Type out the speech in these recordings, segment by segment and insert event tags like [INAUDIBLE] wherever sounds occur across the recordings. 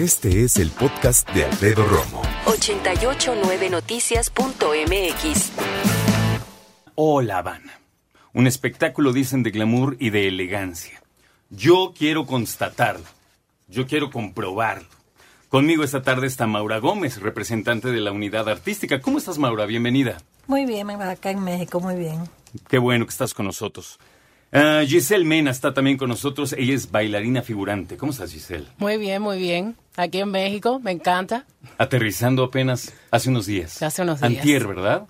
Este es el podcast de Alfredo Romo. 889noticias.mx. Hola, Habana. Un espectáculo, dicen, de glamour y de elegancia. Yo quiero constatarlo. Yo quiero comprobarlo. Conmigo esta tarde está Maura Gómez, representante de la unidad artística. ¿Cómo estás, Maura? Bienvenida. Muy bien, acá en México, muy bien. Qué bueno que estás con nosotros. Ah, Giselle Mena está también con nosotros. Ella es bailarina figurante. ¿Cómo estás, Giselle? Muy bien, muy bien. Aquí en México, me encanta. Aterrizando apenas hace unos días. Hace unos días. Antier, ¿verdad?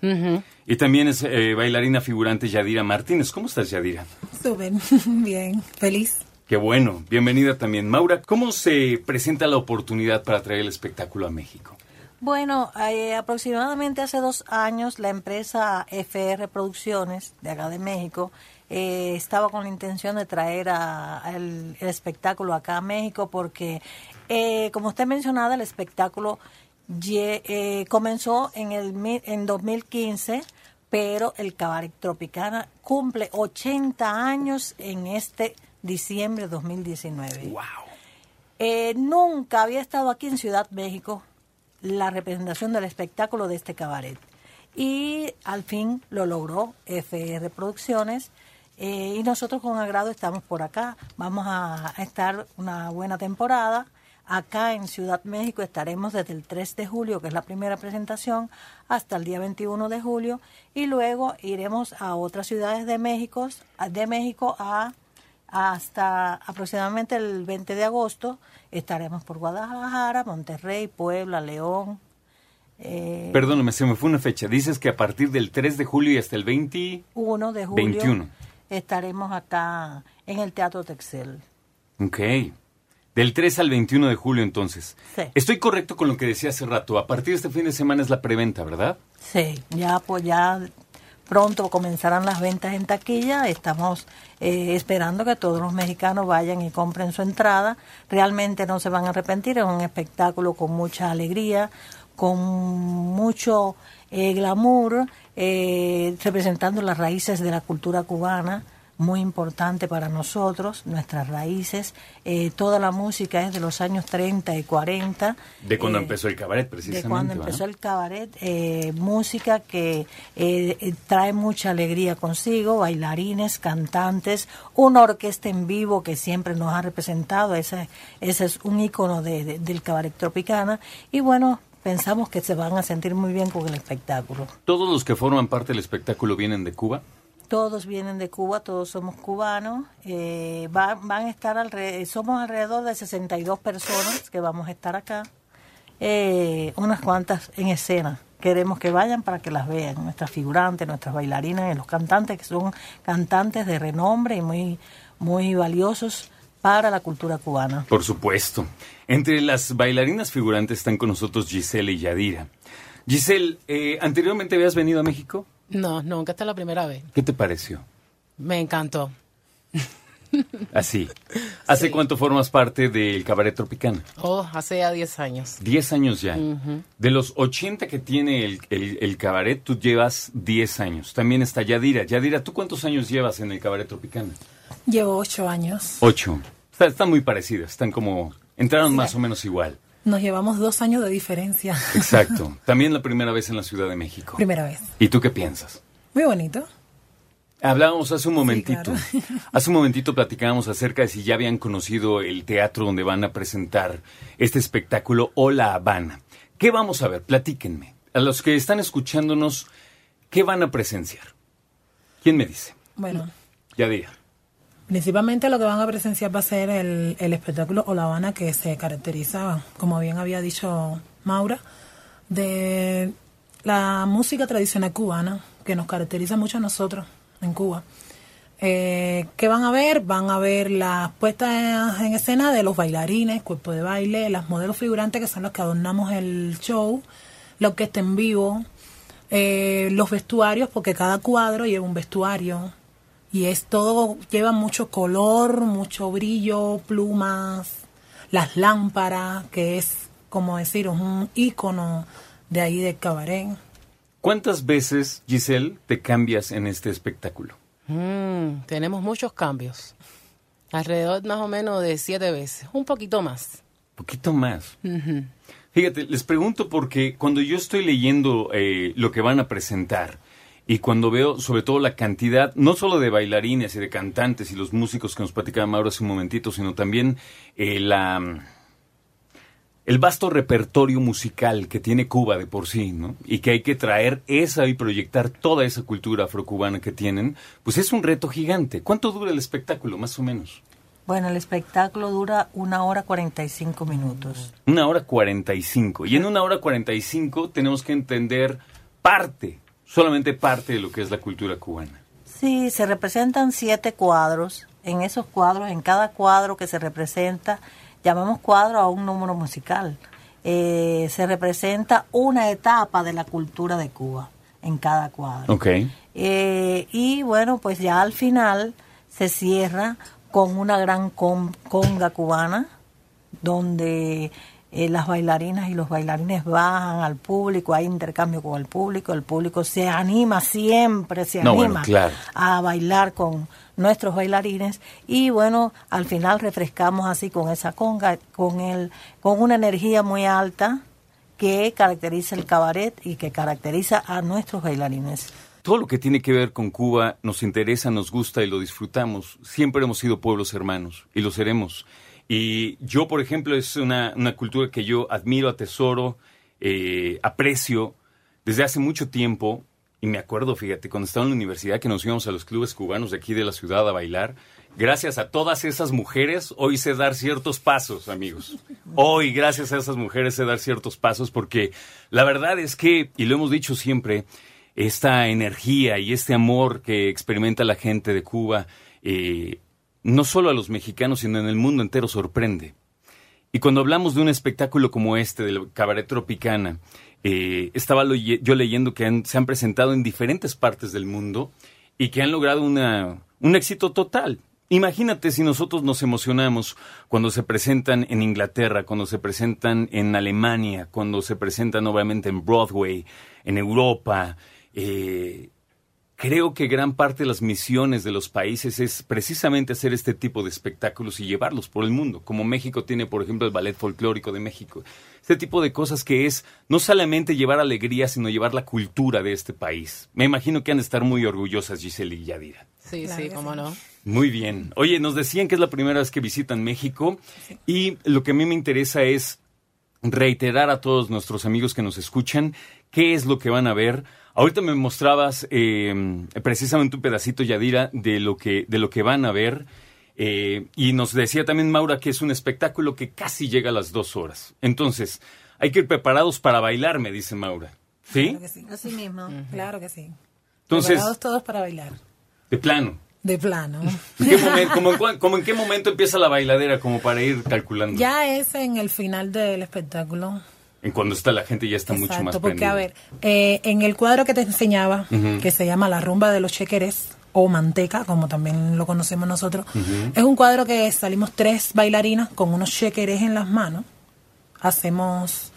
Y también es eh, bailarina figurante Yadira Martínez. ¿Cómo estás, Yadira? Súper, [LAUGHS] bien, feliz. Qué bueno. Bienvenida también. Maura, ¿cómo se presenta la oportunidad para traer el espectáculo a México? Bueno, eh, aproximadamente hace dos años la empresa FR Producciones de acá de México eh, estaba con la intención de traer el, espectáculo acá a México porque, eh, como usted mencionaba, el espectáculo eh, comenzó en, el, en 2015, pero el Cabaret Tropicana cumple 80 años en este diciembre de 2019. ¡Wow! nunca había estado aquí en Ciudad México la representación del espectáculo de este cabaret. Y al fin lo logró FR Producciones eh, y nosotros con agrado estamos por acá. Vamos a, estar una buena temporada. Acá en Ciudad México estaremos desde el 3 de julio, que es la primera presentación, hasta el día 21 de julio. Y luego iremos a otras ciudades de México, de México a, hasta aproximadamente el 20 de agosto. Estaremos por Guadalajara, Monterrey, Puebla, León, eh, Perdóname, se me fue una fecha. Dices que a partir del 3 de julio y hasta el 21 de julio 21 estaremos acá en el Teatro Texel. Ok. Del 3 al 21 de julio, entonces. Sí. Estoy correcto con lo que decía hace rato. A partir de este fin de semana es la preventa, ¿verdad? Sí, ya pues ya pronto comenzarán las ventas en taquilla. Estamos eh, esperando que todos los mexicanos vayan y compren su entrada. Realmente no se van a arrepentir. Es un espectáculo con mucha alegría, con mucho eh, glamour, eh, representando las raíces de la cultura cubana, muy importante para nosotros, nuestras raíces. Eh, toda la música es de los años 30 y 40. De cuando empezó el cabaret, precisamente. De cuando empezó el cabaret, música que trae mucha alegría consigo, bailarines, cantantes, una orquesta en vivo que siempre nos ha representado, ese, ese es un icono del cabaret tropicana. Y bueno, pensamos que se van a sentir muy bien con el espectáculo. ¿Todos los que forman parte del espectáculo vienen de Cuba? Todos vienen de Cuba, todos somos cubanos. Eh, van, a estar alrededor, somos alrededor de 62 personas que vamos a estar acá. Eh, unas cuantas en escena. Queremos que vayan para que las vean, nuestras figurantes, nuestras bailarinas y los cantantes, que son cantantes de renombre y muy, muy valiosos para la cultura cubana. Por supuesto. Entre las bailarinas figurantes están con nosotros Giselle y Yadira. Giselle, eh, ¿anteriormente habías venido a México? No, nunca, esta es la primera vez. ¿Qué te pareció? Me encantó. [LAUGHS] Así. ¿Hace cuánto formas parte del Cabaret Tropicana? Oh, hace ya 10 años. 10 años ya. De los 80 que tiene el, el, cabaret, tú llevas 10 años. También está Yadira. Yadira, ¿tú cuántos años llevas en el Cabaret Tropicana? Llevo 8 años. 8. están muy parecidas, están como... Entraron más o menos igual. Nos llevamos dos años de diferencia. Exacto. [LAUGHS] También la primera vez en la Ciudad de México. Primera vez. ¿Y tú qué piensas? Muy bonito. Hablábamos hace un momentito. [LAUGHS] Hace un momentito platicábamos acerca de si ya habían conocido el teatro donde van a presentar este espectáculo o La Habana. ¿Qué vamos a ver? Platíquenme. A los que están escuchándonos, ¿qué van a presenciar? ¿Quién me dice? Bueno. Ya diga. Principalmente lo que van a presenciar va a ser el, el espectáculo o La Habana que se caracteriza, como bien había dicho Maura, de la música tradicional cubana que nos caracteriza mucho a nosotros en Cuba. Eh, ¿Qué van a ver? Van a ver las puestas en escena de los bailarines, cuerpo de baile, las modelos figurantes que son los que adornamos el show, lo que está en vivo, eh, los vestuarios, porque cada cuadro lleva un vestuario y es todo, lleva mucho color, mucho brillo, plumas, las lámparas, que es como decir, un ícono de ahí de cabaret. ¿Cuántas veces, Giselle, te cambias en este espectáculo? Mm, tenemos muchos cambios. Alrededor más o menos de siete veces, un poquito más. Poquito más. Fíjate, les pregunto porque cuando yo estoy leyendo eh, lo que van a presentar y cuando veo sobre todo la cantidad, no solo de bailarines y de cantantes y los músicos que nos platicaba Mauro hace un momentito, sino también eh, la el vasto repertorio musical que tiene Cuba de por sí, ¿no? Y que hay que traer esa y proyectar toda esa cultura afrocubana que tienen, pues es un reto gigante. ¿Cuánto dura el espectáculo, más o menos? Bueno, el espectáculo dura una hora cuarenta y cinco minutos. Una hora cuarenta y cinco. Y en una hora cuarenta y cinco tenemos que entender parte, solamente parte de lo que es la cultura cubana. Sí, se representan siete cuadros. En esos cuadros, en cada cuadro que se representa, llamamos cuadro a un número musical. Eh, se representa una etapa de la cultura de Cuba en cada cuadro. Ok. Eh, y bueno, pues ya al final se cierra con una gran con- conga cubana, donde eh, las bailarinas y los bailarines bajan al público, hay intercambio con el público, el público se anima siempre, se No, anima bueno, claro. a bailar con nuestros bailarines y bueno, al final refrescamos así con esa conga, con el, con una energía muy alta que caracteriza el cabaret y que caracteriza a nuestros bailarines. Todo lo que tiene que ver con Cuba nos interesa, nos gusta y lo disfrutamos. Siempre hemos sido pueblos hermanos y lo seremos. Y yo, por ejemplo, es una, una cultura que yo admiro, atesoro, eh, aprecio desde hace mucho tiempo. Y me acuerdo, fíjate, cuando estaba en la universidad que nos íbamos a los clubes cubanos de aquí de la ciudad a bailar. Gracias a todas esas mujeres, hoy sé dar ciertos pasos, amigos. Hoy, gracias a esas mujeres, sé dar ciertos pasos porque la verdad es que, y lo hemos dicho siempre, esta energía y este amor que experimenta la gente de Cuba, eh, no solo a los mexicanos, sino en el mundo entero sorprende. Y cuando hablamos de un espectáculo como este, del Cabaret Tropicana, eh, estaba yo leyendo que han- se han presentado en diferentes partes del mundo y que han logrado una, un éxito total. Imagínate si nosotros nos emocionamos cuando se presentan en Inglaterra, cuando se presentan en Alemania, cuando se presentan obviamente en Broadway, en Europa. eh, Creo que gran parte de las misiones de los países es precisamente hacer este tipo de espectáculos y llevarlos por el mundo, como México tiene, por ejemplo, el Ballet Folclórico de México. Este tipo de cosas que es no solamente llevar alegría, sino llevar la cultura de este país. Me imagino que han de estar muy orgullosas Giselle y Yadira. Sí, Claro sí, cómo sí. no. Muy bien. Oye, nos decían que es la primera vez que visitan México y lo que a mí me interesa es reiterar a todos nuestros amigos que nos escuchan qué es lo que van a ver. Ahorita me mostrabas eh, precisamente un pedacito, Yadira, de lo que, de lo que van a ver. eh, y nos decía también Maura que es un espectáculo que casi llega a las dos horas. Entonces, hay que ir preparados para bailar, me dice Maura. ¿Sí? Claro que sí. Así mismo. Claro que sí. Entonces, Preparados todos para bailar. de plano. De plano. [LAUGHS] ¿En qué, momento, como en como en qué momento empieza la bailadera? Como para ir calculando. ya es en el final del espectáculo. En cuando está la gente ya está mucho Exacto, más porque prendida. a ver, eh, en el cuadro que te enseñaba, que se llama La rumba de los chequeres o manteca, como también lo conocemos nosotros, es un cuadro que salimos tres bailarinas con unos chequeres en las manos, hacemos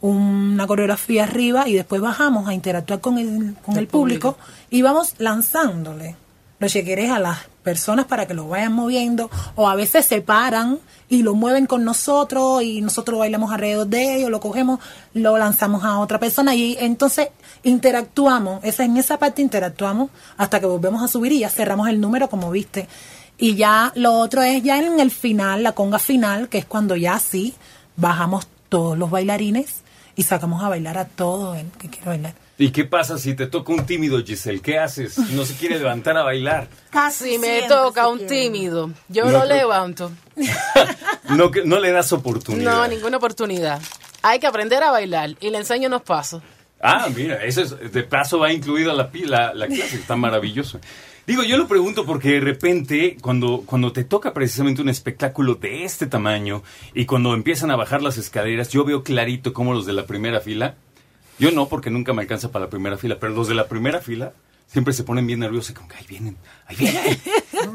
una coreografía arriba y después bajamos a interactuar con el, con el, público, y vamos lanzándole los chequeres a las personas para que lo vayan moviendo o a veces se paran y lo mueven con nosotros y nosotros bailamos alrededor de ellos, lo cogemos, lo lanzamos a otra persona y entonces interactuamos, esa, en esa parte interactuamos hasta que volvemos a subir y ya cerramos el número como viste. Y ya lo otro es ya en el final, la conga final, que es cuando ya sí bajamos todos los bailarines y sacamos a bailar a todo el que quiere bailar. ¿Y qué pasa si te toca un tímido, Giselle? ¿Qué haces? No se quiere levantar a bailar. Casi Si me toca un quiere. tímido, yo No lo creo- levanto. [LAUGHS] No, le das oportunidad. No, ninguna oportunidad. Hay que aprender a bailar y le enseño unos pasos. Ah, mira, eso es, de paso va incluida la, la, la clase, está maravilloso. Digo, yo lo pregunto porque de repente, cuando, cuando te toca precisamente un espectáculo de este tamaño y cuando empiezan a bajar las escaleras, yo veo clarito cómo los de la primera fila, yo no, porque nunca me alcanza para la primera fila, pero los de la primera fila siempre se ponen bien nerviosos y como que ahí vienen, ahí vienen,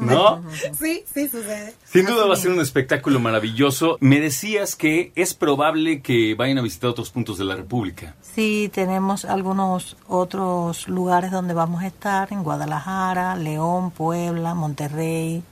[LAUGHS] ¿no? Sí, sí sucede. Sin duda va a ser un espectáculo maravilloso. Me decías que es probable que vayan a visitar otros puntos de la República. Sí, tenemos algunos otros lugares donde vamos a estar, en Guadalajara, León, Puebla, Monterrey.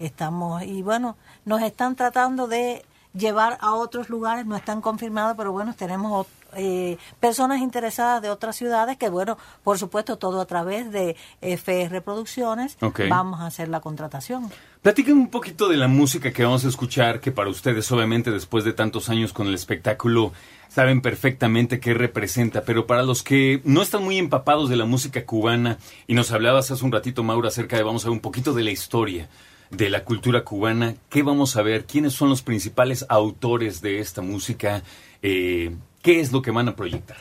Estamos, y bueno, nos están tratando de llevar a otros lugares, no están confirmados, pero bueno, tenemos eh, personas interesadas de otras ciudades que, bueno, por supuesto, todo a través de FR Producciones, Ok. vamos a hacer la contratación. Platiquen un poquito de la música que vamos a escuchar, que para ustedes, obviamente, después de tantos años con el espectáculo, saben perfectamente qué representa, pero para los que no están muy empapados de la música cubana, y nos hablabas hace un ratito, Maura, acerca de, vamos a ver un poquito de la historia de la cultura cubana, ¿qué vamos a ver? ¿Quiénes son los principales autores de esta música? Eh, ¿Qué es lo que van a proyectar?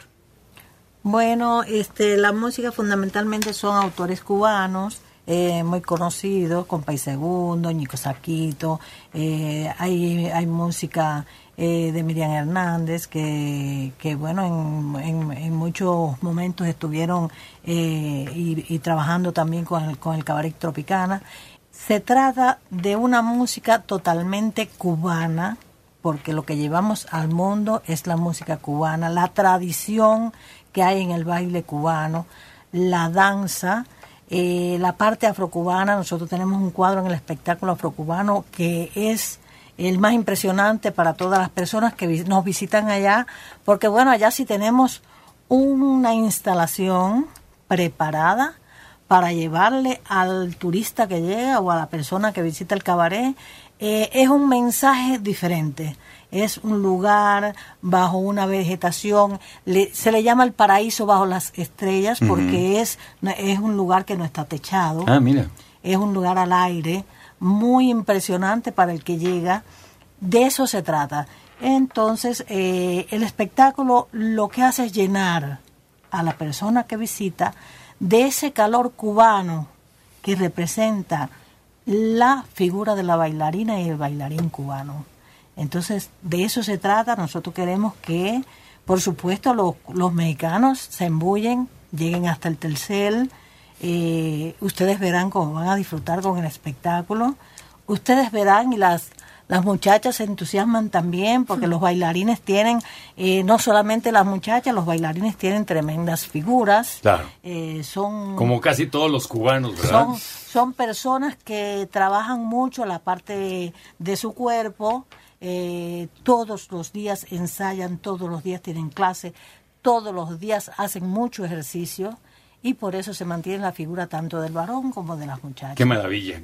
Bueno, este, la música fundamentalmente son autores cubanos eh, muy conocidos, Compay Segundo, Nico Saquito, eh, hay, hay música eh, de Miriam Hernández que, que bueno, en, en- en muchos momentos estuvieron eh, y, y trabajando también con el, con el Cabaret Tropicana. Se trata de una música totalmente cubana, porque lo que llevamos al mundo es la música cubana, la tradición que hay en el baile cubano, la danza, eh, la parte afrocubana. Nosotros tenemos un cuadro en el espectáculo afrocubano que es el más impresionante para todas las personas que nos visitan allá, porque bueno, allá sí tenemos una instalación preparada para llevarle al turista que llega o a la persona que visita el cabaret. Eh, es un mensaje diferente. Es un lugar bajo una vegetación, le- se le llama el paraíso bajo las estrellas porque es, es un lugar que no está techado Ah, mira. es un lugar al aire muy impresionante para el que llega. De eso se trata. Entonces, eh, el espectáculo lo que hace es llenar a la persona que visita de ese calor cubano que representa la figura de la bailarina y el bailarín cubano. Entonces, de eso se trata. Nosotros queremos que, por supuesto, los, los mexicanos se embullen, lleguen hasta el Telcel. Eh, ustedes verán cómo van a disfrutar con el espectáculo. Ustedes verán y las, las muchachas se entusiasman también porque los bailarines tienen, eh, no solamente las muchachas, los bailarines tienen tremendas figuras. Claro. Eh, son Como casi todos los cubanos, ¿verdad? son, son personas que trabajan mucho la parte de su cuerpo, eh, todos los días ensayan, todos los días tienen clase, todos los días hacen mucho ejercicio y por eso se mantiene la figura tanto del varón como de las muchachas. Qué maravilla.